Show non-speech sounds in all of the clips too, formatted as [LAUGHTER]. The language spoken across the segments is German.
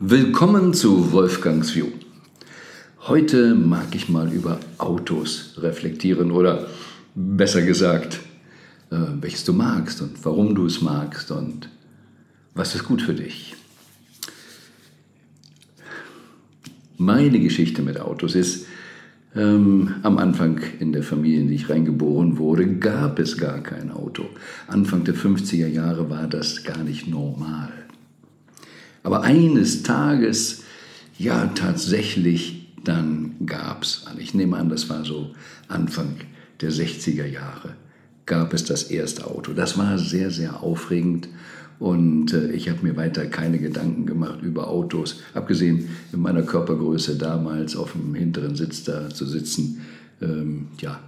Willkommen zu Wolfgangs View. Heute mag ich mal über Autos reflektieren oder besser gesagt, äh, welches du magst und warum du es magst und was ist gut für dich. Meine Geschichte mit Autos ist, ähm, am Anfang in der Familie, in die ich reingeboren wurde, gab es gar kein Auto. Anfang der 50er Jahre war das gar nicht normal. Aber eines Tages, ja tatsächlich, dann gab es, ich nehme an, das war so Anfang der 60er Jahre, gab es das erste Auto. Das war sehr, sehr aufregend und äh, ich habe mir weiter keine Gedanken gemacht über Autos, abgesehen in meiner Körpergröße damals auf dem hinteren Sitz da zu sitzen. Ähm, ja,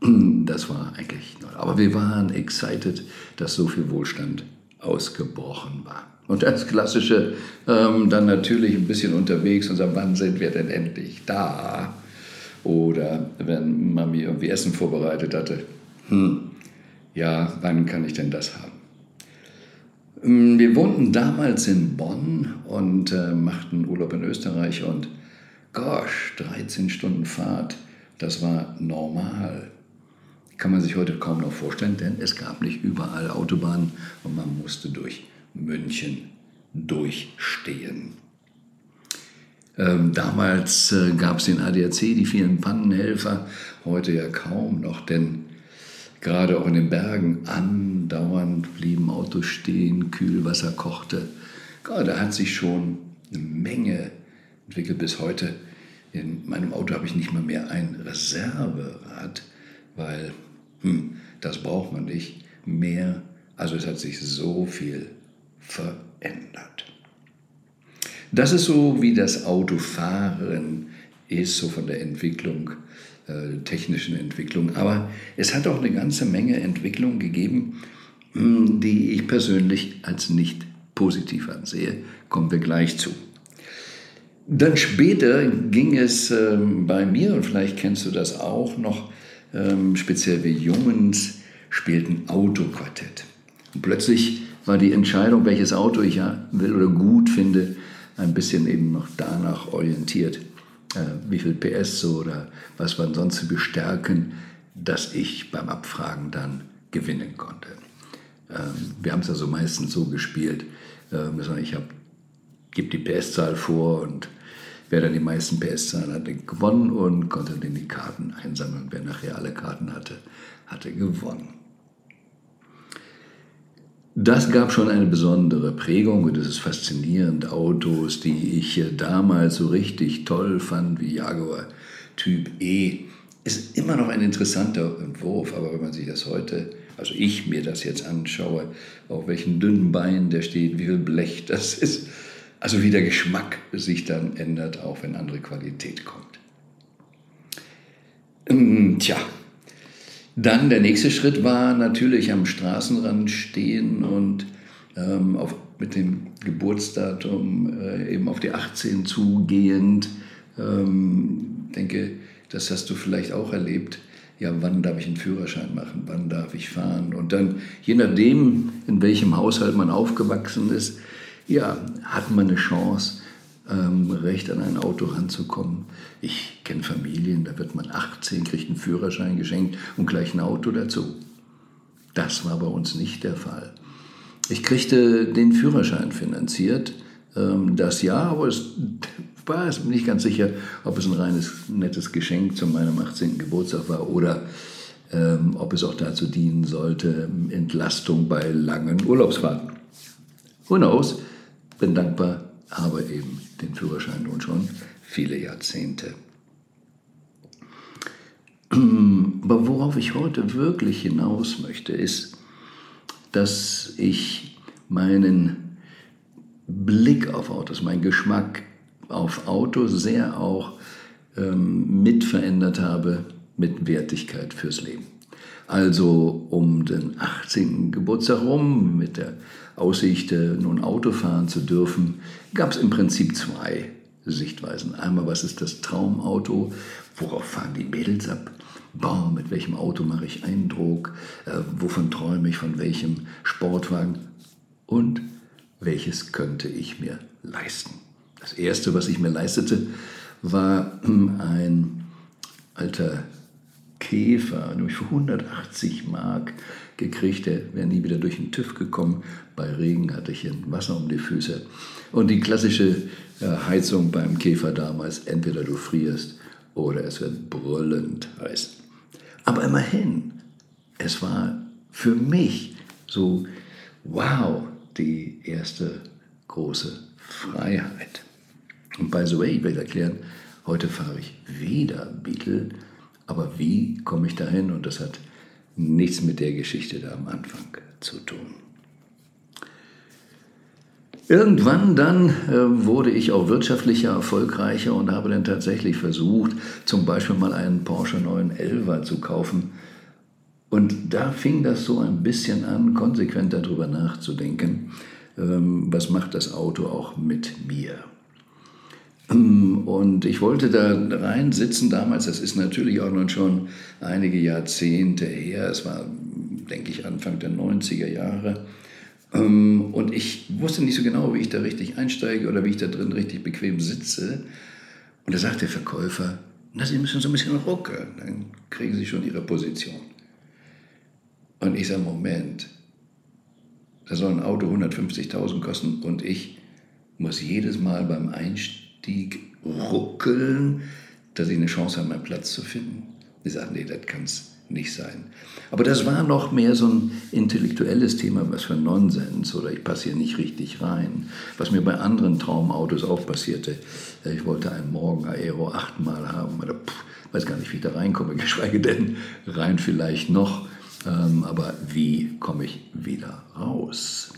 [CLEARS THROAT] das war eigentlich, aber wir waren excited, dass so viel Wohlstand ausgebrochen war. Und das Klassische, ähm, dann natürlich ein bisschen unterwegs und sagen, wann sind wir denn endlich da? Oder wenn Mami irgendwie Essen vorbereitet hatte, hm, ja, wann kann ich denn das haben? Ähm, wir wohnten damals in Bonn und äh, machten Urlaub in Österreich und gosh, 13 Stunden Fahrt, das war normal. Kann man sich heute kaum noch vorstellen, denn es gab nicht überall Autobahnen und man musste durch München durchstehen. Ähm, damals äh, gab es den ADAC, die vielen Pannenhelfer, heute ja kaum noch, denn gerade auch in den Bergen andauernd blieben Autos stehen, Kühlwasser kochte. da hat sich schon eine Menge entwickelt bis heute. In meinem Auto habe ich nicht mal mehr ein Reserverad, weil hm, das braucht man nicht mehr. Also es hat sich so viel verändert. Das ist so, wie das Autofahren ist, so von der Entwicklung, äh, technischen Entwicklung. Aber es hat auch eine ganze Menge Entwicklung gegeben, hm, die ich persönlich als nicht positiv ansehe. Kommen wir gleich zu. Dann später ging es ähm, bei mir, und vielleicht kennst du das auch noch, ähm, speziell wir Jungs spielten Autoquartett. Und plötzlich war die Entscheidung, welches Auto ich ja will oder gut finde, ein bisschen eben noch danach orientiert, äh, wie viel PS so oder was waren sonst für Bestärken, dass ich beim Abfragen dann gewinnen konnte. Ähm, wir haben es also meistens so gespielt, ähm, ich gebe die PS-Zahl vor und wer dann die meisten PS-Zahlen hatte, gewonnen und konnte dann die Karten einsammeln. Wer nachher alle Karten hatte, hatte gewonnen. Das gab schon eine besondere Prägung und es ist faszinierend. Autos, die ich damals so richtig toll fand, wie Jaguar Typ E, ist immer noch ein interessanter Entwurf, aber wenn man sich das heute, also ich mir das jetzt anschaue, auf welchen dünnen Beinen der steht, wie viel Blech das ist, also wie der Geschmack sich dann ändert, auch wenn andere Qualität kommt. Ähm, tja, dann der nächste Schritt war natürlich am Straßenrand stehen und ähm, auf, mit dem Geburtsdatum äh, eben auf die 18 zugehend. Ähm, denke, das hast du vielleicht auch erlebt. Ja, wann darf ich einen Führerschein machen? Wann darf ich fahren? Und dann, je nachdem, in welchem Haushalt man aufgewachsen ist, ja, hat man eine Chance, ähm, recht an ein Auto ranzukommen. Ich kenne Familien, da wird man 18, kriegt einen Führerschein geschenkt und gleich ein Auto dazu. Das war bei uns nicht der Fall. Ich kriegte den Führerschein finanziert, ähm, das Jahr, aber es [LAUGHS] war es nicht ganz sicher, ob es ein reines, nettes Geschenk zu meinem 18. Geburtstag war oder ähm, ob es auch dazu dienen sollte, Entlastung bei langen Urlaubsfahrten. Who knows? Bin dankbar, habe eben den Führerschein nun schon viele Jahrzehnte. Aber worauf ich heute wirklich hinaus möchte, ist, dass ich meinen Blick auf Autos, meinen Geschmack auf Autos sehr auch ähm, mit habe mit Wertigkeit fürs Leben. Also um den 18. Geburtstag rum, mit der Aussicht, äh, nun Auto fahren zu dürfen, gab es im Prinzip zwei Sichtweisen. Einmal, was ist das Traumauto? Worauf fahren die Mädels ab? Boah, mit welchem Auto mache ich Eindruck? Äh, wovon träume ich? Von welchem Sportwagen? Und welches könnte ich mir leisten. Das Erste, was ich mir leistete, war ein alter Käfer, nämlich für 180 Mark gekriegt. Der wäre nie wieder durch den TÜV gekommen. Bei Regen hatte ich ein Wasser um die Füße. Und die klassische äh, Heizung beim Käfer damals, entweder du frierst oder es wird brüllend heiß. Aber immerhin, es war für mich so, wow, die erste große Freiheit. Und by the way, ich will erklären, heute fahre ich wieder Beetle, aber wie komme ich dahin? Und das hat nichts mit der Geschichte da am Anfang zu tun. Irgendwann dann äh, wurde ich auch wirtschaftlicher, erfolgreicher und habe dann tatsächlich versucht, zum Beispiel mal einen Porsche 911 zu kaufen. Und da fing das so ein bisschen an, konsequent darüber nachzudenken, ähm, was macht das Auto auch mit mir. Und ich wollte da rein sitzen damals, das ist natürlich auch noch schon einige Jahrzehnte her, es war, denke ich, Anfang der 90er Jahre. Ähm, und ich wusste nicht so genau, wie ich da richtig einsteige oder wie ich da drin richtig bequem sitze. Und da sagt der Verkäufer, na, Sie müssen so ein bisschen ruckeln, dann kriegen Sie schon Ihre Position. Und ich sage, Moment, da soll ein Auto 150.000 kosten und ich muss jedes Mal beim Einstieg ruckeln, dass ich eine Chance habe, meinen Platz zu finden. Die sagen, nee, das kann es nicht sein. Aber das war noch mehr so ein intellektuelles Thema, was für Nonsens oder ich passe hier nicht richtig rein. Was mir bei anderen Traumautos auch passierte. Ich wollte einen Morgen Aero achtmal haben, oder pff, weiß gar nicht, wie ich da reinkomme, [LAUGHS] geschweige denn rein vielleicht noch. Ähm, aber wie komme ich wieder raus?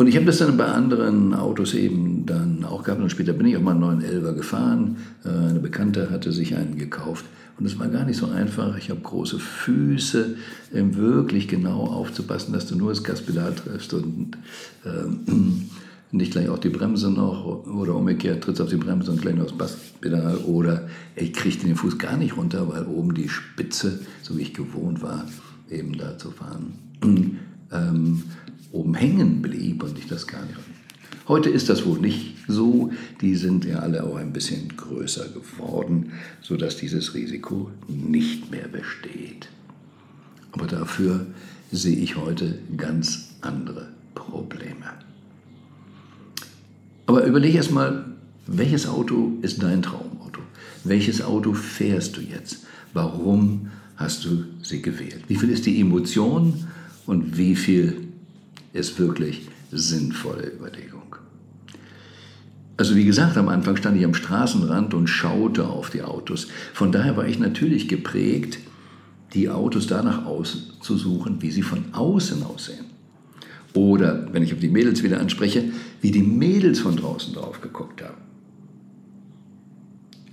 Und ich habe das dann bei anderen Autos eben dann auch gehabt und später bin ich auch mal einen 911er gefahren. Äh, eine Bekannte hatte sich einen gekauft und es war gar nicht so einfach. Ich habe große Füße, um wirklich genau aufzupassen, dass du nur das Gaspedal triffst und ähm, [CLEARS THROAT] nicht gleich auch die Bremse noch oder umgekehrt trittst auf die Bremse und gleich noch das Gasspedal oder ich kriegte den Fuß gar nicht runter, weil oben die Spitze, so wie ich gewohnt war, eben da zu fahren, [CLEARS THROAT] ähm, oben hängen blieb und ich das gar nicht Heute ist das wohl nicht so. Die sind ja alle auch ein bisschen größer geworden, sodass dieses Risiko nicht mehr besteht. Aber dafür sehe ich heute ganz andere Probleme. Aber überlege erst mal, welches Auto ist dein Traumauto? Welches Auto fährst du jetzt? Warum hast du sie gewählt? Wie viel ist die Emotion und wie viel ist wirklich sinnvolle Überlegung? Also wie gesagt, am Anfang stand ich am Straßenrand und schaute auf die Autos. Von daher war ich natürlich geprägt, die Autos danach auszusuchen, wie sie von außen aussehen. Oder, wenn ich auf die Mädels wieder anspreche, wie die Mädels von draußen drauf geguckt haben.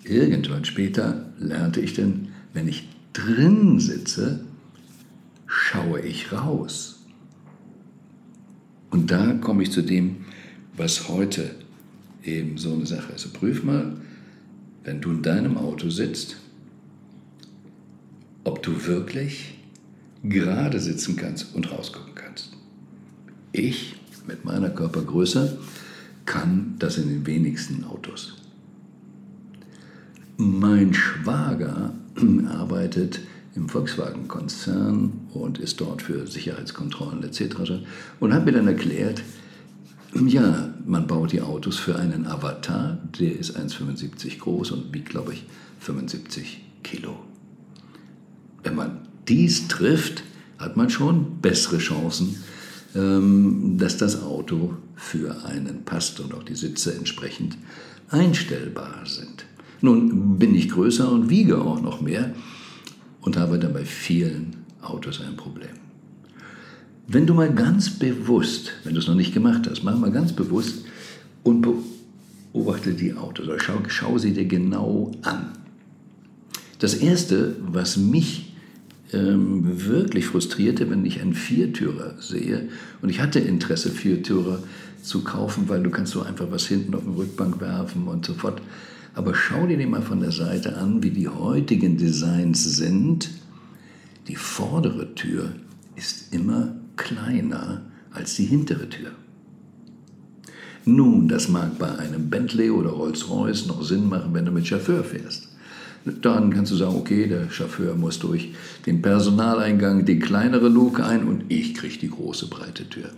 Irgendwann später lernte ich dann, wenn ich drin sitze, schaue ich raus. Und da komme ich zu dem, was heute eben so eine Sache. Also prüf mal, wenn du in deinem Auto sitzt, ob du wirklich gerade sitzen kannst und rausgucken kannst. Ich mit meiner Körpergröße kann das in den wenigsten Autos. Mein Schwager [CLEARS THROAT] arbeitet im Volkswagen-Konzern und ist dort für Sicherheitskontrollen etc. und hat mir dann erklärt, ja, man baut die Autos für einen Avatar, der ist 1,75 groß und wiegt, glaube ich, 75 Kilo. Wenn man dies trifft, hat man schon bessere Chancen, ähm, dass das Auto für einen passt und auch die Sitze entsprechend einstellbar sind. Nun bin ich größer und wiege auch noch mehr und habe dann bei vielen Autos ein Problem. Wenn du mal ganz bewusst, wenn du es noch nicht gemacht hast, mach mal ganz bewusst und beobachte die Autos oder schau, schau sie dir genau an. Das Erste, was mich ähm, wirklich frustrierte, wenn ich einen Viertürer sehe, und ich hatte Interesse, Viertürer zu kaufen, weil du kannst so einfach was hinten auf den Rückbank werfen und so fort. Aber schau dir den mal von der Seite an, wie die heutigen Designs sind. Die vordere Tür ist immer kleiner als die hintere Tür. Nun, das mag bei einem Bentley oder Rolls-Royce noch Sinn machen, wenn du mit Chauffeur fährst. Dann kannst du sagen, okay, der Chauffeur muss durch den Personaleingang die kleinere Luke ein und ich kriege die große breite Tür.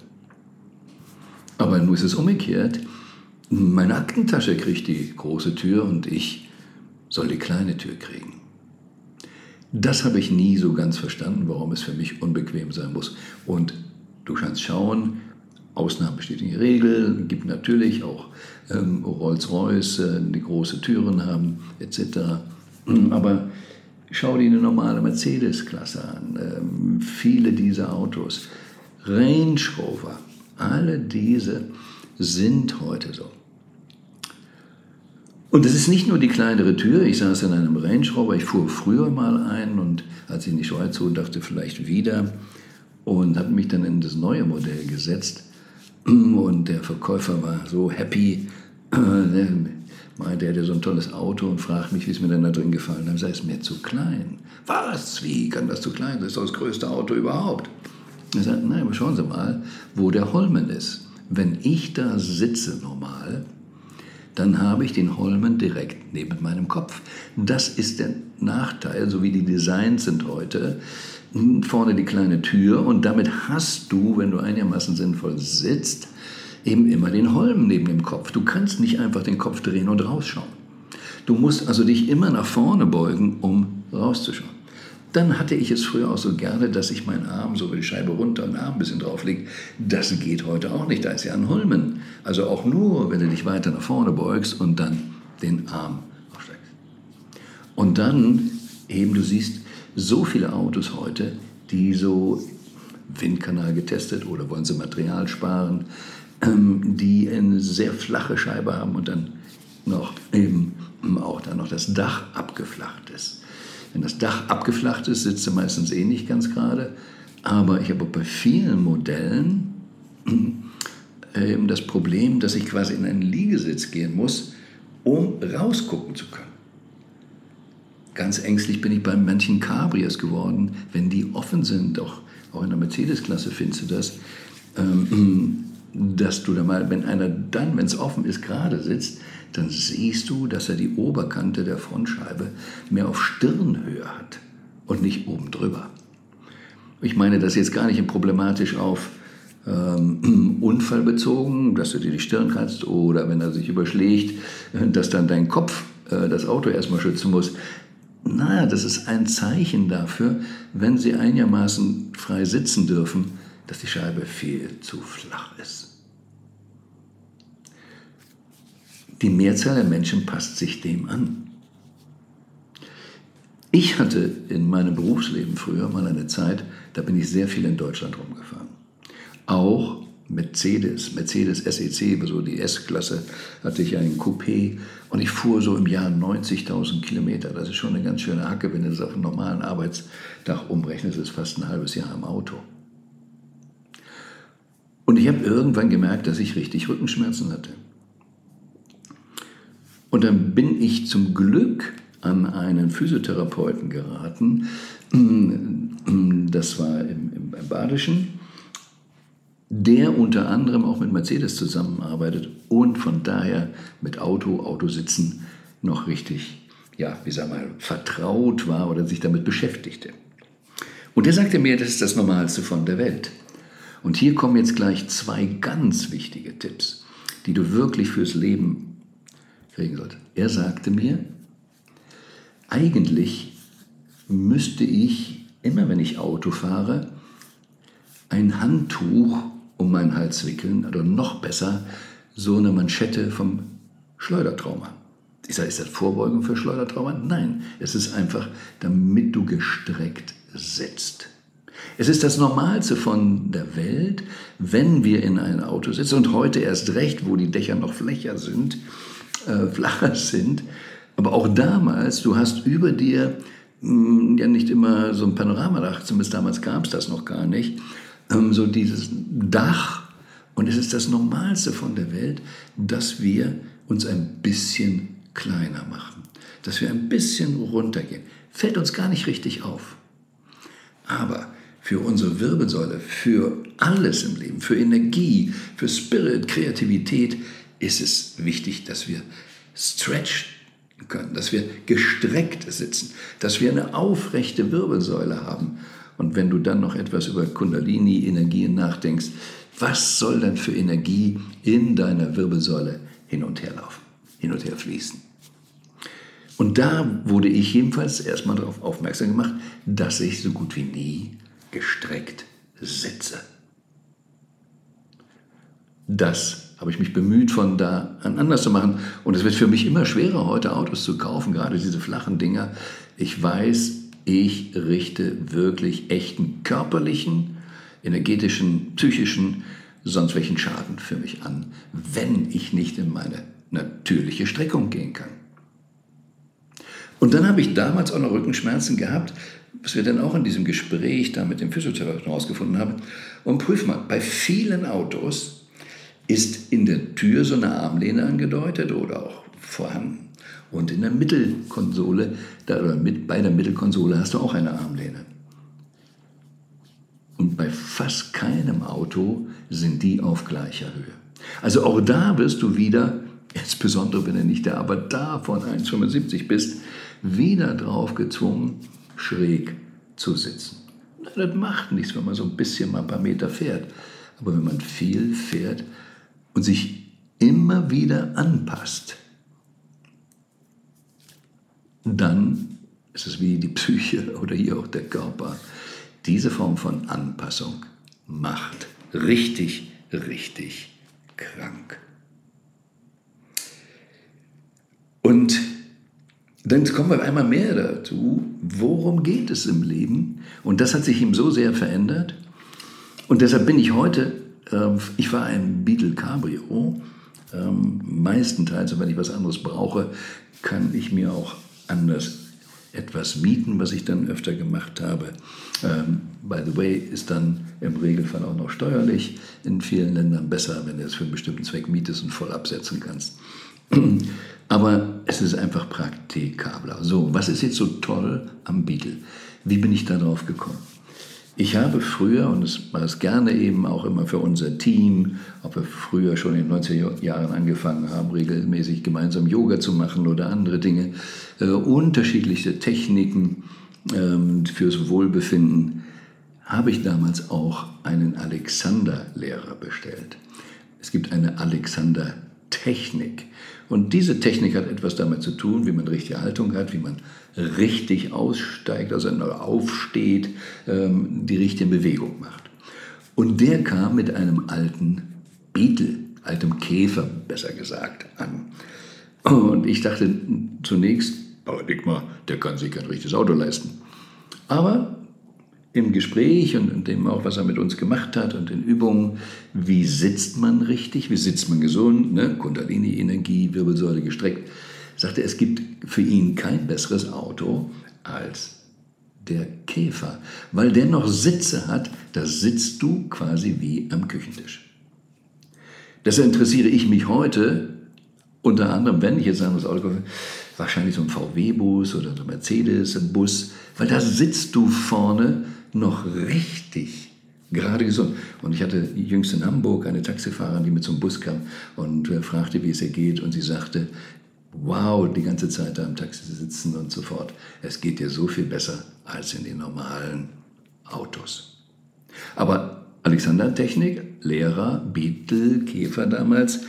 Aber nun ist es umgekehrt. Meine Aktentasche kriegt die große Tür und ich soll die kleine Tür kriegen. Das habe ich nie so ganz verstanden, warum es für mich unbequem sein muss. Und du kannst schauen, Ausnahmen bestätigen die Regel, gibt natürlich auch ähm, Rolls-Royce, äh, die große Türen haben, etc. Aber schau dir eine normale Mercedes-Klasse an. Ähm, viele dieser Autos, Range Rover, alle diese sind heute so. Und es ist nicht nur die kleinere Tür. Ich saß in einem Range Rover. Ich fuhr früher mal ein und als ich in die Schweiz fuhr, dachte vielleicht wieder und habe mich dann in das neue Modell gesetzt. Und der Verkäufer war so happy. Der meinte, er hätte so ein tolles Auto und fragt mich, wie es mir denn da drin gefallen hat. Dann sei es mir zu klein. Was? Wie kann das zu klein sein? Das ist doch das größte Auto überhaupt. Er sagt, nein, aber schauen Sie mal, wo der Holmen ist. Wenn ich da sitze normal, dann habe ich den Holmen direkt neben meinem Kopf. Das ist der Nachteil, so wie die Designs sind heute. Vorne die kleine Tür und damit hast du, wenn du einigermaßen sinnvoll sitzt, eben immer den Holmen neben dem Kopf. Du kannst nicht einfach den Kopf drehen und rausschauen. Du musst also dich immer nach vorne beugen, um rauszuschauen. Dann hatte ich es früher auch so gerne, dass ich meinen Arm so über die Scheibe runter und den Arm ein bisschen drauflege. Das geht heute auch nicht, da ist ja ein Holmen. Also auch nur, wenn du dich weiter nach vorne beugst und dann den Arm aufsteigst. Und dann eben, du siehst so viele Autos heute, die so Windkanal getestet oder wollen sie Material sparen, ähm, die eine sehr flache Scheibe haben und dann noch eben auch dann noch das Dach abgeflacht ist. Wenn das Dach abgeflacht ist, sitzt er meistens eh nicht ganz gerade. Aber ich habe bei vielen Modellen ähm, das Problem, dass ich quasi in einen Liegesitz gehen muss, um rausgucken zu können. Ganz ängstlich bin ich bei manchen Cabrios geworden, wenn die offen sind, auch, auch in der Mercedes-Klasse findest du das, ähm, dass du da mal, wenn einer dann, wenn es offen ist, gerade sitzt, dann siehst du, dass er die Oberkante der Frontscheibe mehr auf Stirnhöhe hat und nicht oben drüber. Ich meine das jetzt gar nicht problematisch auf ähm, [CLEARS THROAT] Unfall bezogen, dass du dir die Stirn kratzt oder wenn er sich überschlägt, äh, dass dann dein Kopf äh, das Auto erstmal schützen muss. Naja, das ist ein Zeichen dafür, wenn sie einigermaßen frei sitzen dürfen, dass die Scheibe viel zu flach ist. Die Mehrzahl der Menschen passt sich dem an. Ich hatte in meinem Berufsleben früher mal eine Zeit, da bin ich sehr viel in Deutschland rumgefahren. Auch Mercedes, Mercedes SEC, so die S-Klasse, hatte ich ein Coupé und ich fuhr so im Jahr 90.000 Kilometer. Das ist schon eine ganz schöne Hacke, wenn du das auf einen normalen Arbeitstag umrechnest, ist fast ein halbes Jahr im Auto. Und ich habe irgendwann gemerkt, dass ich richtig Rückenschmerzen hatte. Und dann bin ich zum Glück an einen Physiotherapeuten geraten. Das war im, im, im Badischen, der unter anderem auch mit Mercedes zusammenarbeitet und von daher mit Auto, Autositzen noch richtig, ja, wie sag mal, vertraut war oder sich damit beschäftigte. Und der sagte mir, das ist das Normalste von der Welt. Und hier kommen jetzt gleich zwei ganz wichtige Tipps, die du wirklich fürs Leben kriegen sollte. Er sagte mir, eigentlich müsste ich immer, wenn ich Auto fahre, ein Handtuch um meinen Hals wickeln oder noch besser so eine Manschette vom Schleudertrauma. Ich sage, ist das Vorbeugung für Schleudertrauma? Nein, es ist einfach, damit du gestreckt sitzt. Es ist das Normalste von der Welt, wenn wir in ein Auto sitzen und heute erst recht, wo die Dächer noch flächer sind, äh, flacher sind. Aber auch damals, du hast über dir mh, hm, ja nicht immer so ein Panoramadach, zumindest damals gab es das noch gar nicht, ähm, so dieses Dach. Und es ist das Normalste von der Welt, dass wir uns ein bisschen kleiner machen, dass wir ein bisschen runtergehen. Fällt uns gar nicht richtig auf. Aber für unsere Wirbelsäule, für alles im Leben, für Energie, für Spirit, Kreativität ist es wichtig, dass wir stretchen können, dass wir gestreckt sitzen, dass wir eine aufrechte Wirbelsäule haben. Und wenn du dann noch etwas über Kundalini-Energien nachdenkst, was soll denn für Energie in deiner Wirbelsäule hin und her laufen, hin und her fließen? Und da wurde ich jedenfalls erstmal darauf aufmerksam gemacht, dass ich so gut wie nie gestreckt sitze. Das habe ich mich bemüht, von da an anders zu machen. Und es wird für mich immer schwerer, heute Autos zu kaufen, gerade diese flachen Dinger. Ich weiß, ich richte wirklich echten körperlichen, energetischen, psychischen, sonst welchen Schaden für mich an, wenn ich nicht in meine natürliche Streckung gehen kann. Und dann habe ich damals auch noch Rückenschmerzen gehabt, was wir dann auch in diesem Gespräch da mit dem Physiotherapeuten herausgefunden haben. Und prüf mal, bei vielen Autos ist in der Tür so eine Armlehne angedeutet oder auch vorhanden. Und in der Mittelkonsole, da, oder mit, bei der Mittelkonsole hast du auch eine Armlehne. Und bei fast keinem Auto sind die auf gleicher Höhe. Also auch da wirst du wieder, insbesondere wenn du nicht der aber da von 1,75 bist, wieder drauf gezwungen, schräg zu sitzen. Das macht nichts, wenn man so ein bisschen mal ein paar Meter fährt. Aber wenn man viel fährt und sich immer wieder anpasst, dann ist es wie die Psyche [LAUGHS] oder hier auch der Körper. Diese Form von Anpassung macht richtig, richtig krank. Und dann kommen wir einmal mehr dazu, worum geht es im Leben? Und das hat sich ihm so sehr verändert. Und deshalb bin ich heute, äh, ich war ein Beetle Cabrio, ähm, meistenteils, wenn ich was anderes brauche, kann ich mir auch anders etwas mieten, was ich dann öfter gemacht habe. Ähm, by the way, ist dann im Regelfall auch noch steuerlich in vielen Ländern besser, wenn du es für einen bestimmten Zweck mietest und voll absetzen kannst. [CLEARS THROAT] Aber es ist einfach praktikabler. So, was ist jetzt so toll am Beetle? Wie bin ich darauf gekommen? Ich habe früher, und das war es gerne eben auch immer für unser Team, ob wir früher schon in den 90er Jahren angefangen haben, regelmäßig gemeinsam Yoga zu machen oder andere Dinge, äh, unterschiedlichste Techniken äh, fürs Wohlbefinden, habe ich damals auch einen Alexander-Lehrer bestellt. Es gibt eine Alexander-Technik. Und diese Technik hat etwas damit zu tun, wie man richtige Haltung hat, wie man richtig aussteigt, also aufsteht, ähm, die richtige Bewegung macht. Und der kam mit einem alten Beetle, altem Käfer besser gesagt, an. Und ich dachte zunächst, Dickmar, der kann sich kein richtiges Auto leisten. Aber im Gespräch und in dem auch, was er mit uns gemacht hat und in Übungen, wie sitzt man richtig, wie sitzt man gesund, ne? Kundalini-Energie, Wirbelsäule gestreckt, sagte, es gibt für ihn kein besseres Auto als der Käfer, weil der noch Sitze hat, da sitzt du quasi wie am Küchentisch. Deshalb interessiere ich mich heute unter anderem, wenn ich jetzt ein anderes Auto kaufe, wahrscheinlich so ein VW-Bus oder so ein Mercedes-Bus, weil da sitzt du vorne noch richtig gerade gesund. Und ich hatte jüngst in Hamburg eine Taxifahrerin, die mit zum Bus kam und äh, fragte, wie es ihr geht. Und sie sagte, wow, die ganze Zeit da im Taxi sitzen und so fort. Es geht dir so viel besser als in den normalen Autos. Aber Alexander Technik, Lehrer, Beetle, Käfer damals,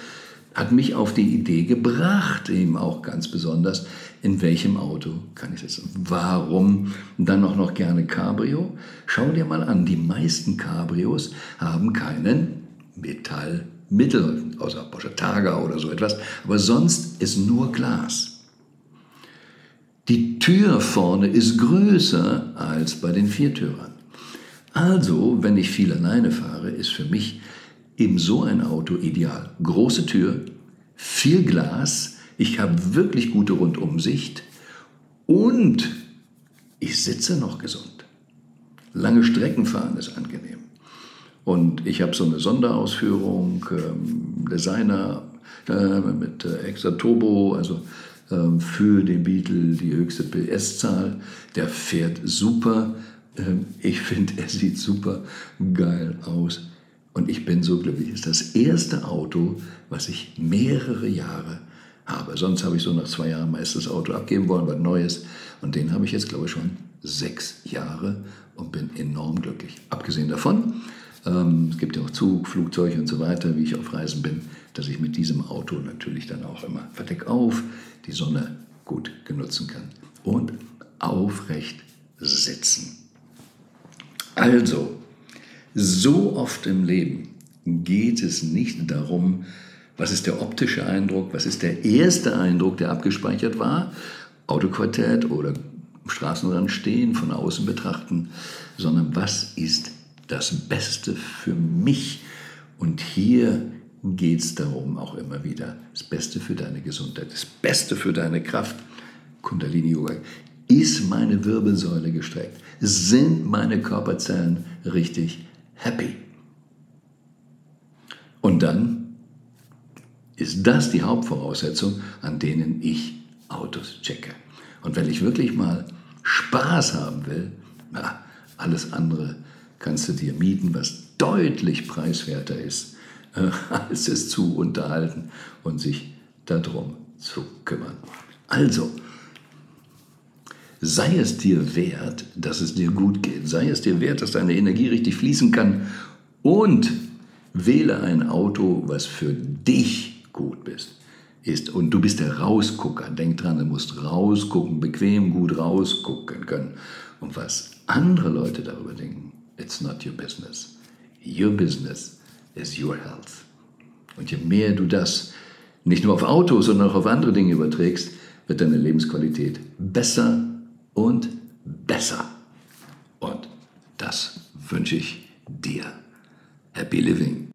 hat mich auf die Idee gebracht, eben auch ganz besonders, in welchem Auto kann ich sitzen. Warum dann auch noch gerne Cabrio? Schau dir mal an, die meisten Cabrios haben keinen Metallmittel, außer Porsche Targa oder so etwas, aber sonst ist nur Glas. Die Tür vorne ist größer als bei den Viertürern. Also, wenn ich viel alleine fahre, ist für mich eben so ein Auto ideal. Große Tür, viel Glas, ich habe wirklich gute Rundumsicht und ich sitze noch gesund. Lange Strecken fahren ist angenehm. Und ich habe so eine Sonderausführung, ähm, Designer äh, mit äh, extra Turbo, also ähm, für den Beetle die höchste PS-Zahl. Der fährt super. Ähm, ich [LAUGHS] finde, er sieht super geil aus. Und ich bin so glücklich. Es ist das erste Auto, was ich mehrere Jahre habe. Sonst habe ich so nach zwei Jahren meist das Auto abgeben wollen, was Neues. Und den habe ich jetzt, glaube ich, schon sechs Jahre und bin enorm glücklich. Abgesehen davon, ähm, es gibt ja auch Zug, Flugzeug und so weiter, wie ich auf Reisen bin, dass ich mit diesem Auto natürlich dann auch immer verdeck auf, die Sonne gut genutzen kann und aufrecht sitzen. Also, so oft im Leben geht es nicht darum, was ist der optische Eindruck, was ist der erste Eindruck, der abgespeichert war, Autoquartett oder Straßenrand stehen, von außen betrachten, sondern was ist das Beste für mich? Und hier geht es darum, auch immer wieder, das Beste für deine Gesundheit, das Beste für deine Kraft. Kundalini Yoga. Ist meine Wirbelsäule gestreckt? Sind meine Körperzellen richtig happy? Und dann ist das die Hauptvoraussetzung, an denen ich Autos checke. Und wenn ich wirklich mal Spaß haben will, na, alles andere kannst du dir mieten, was deutlich preiswerter ist, äh, [LAUGHS] als es zu unterhalten und sich darum zu kümmern. Also, sei es dir wert, dass es dir gut geht, sei es dir wert, dass deine Energie richtig fließen kann und wähle ein Auto, was für dich gut ist ist. Und du bist der Rausgucker. Denk dran, du musst rausgucken, bequem gut rausgucken können. Und was andere Leute darüber denken, it's not your business. Your business is your health. Und je mehr du das nicht nur auf Autos, sondern auch auf andere Dinge überträgst, wird deine Lebensqualität besser und besser. Und das wünsche ich dir. Happy Living.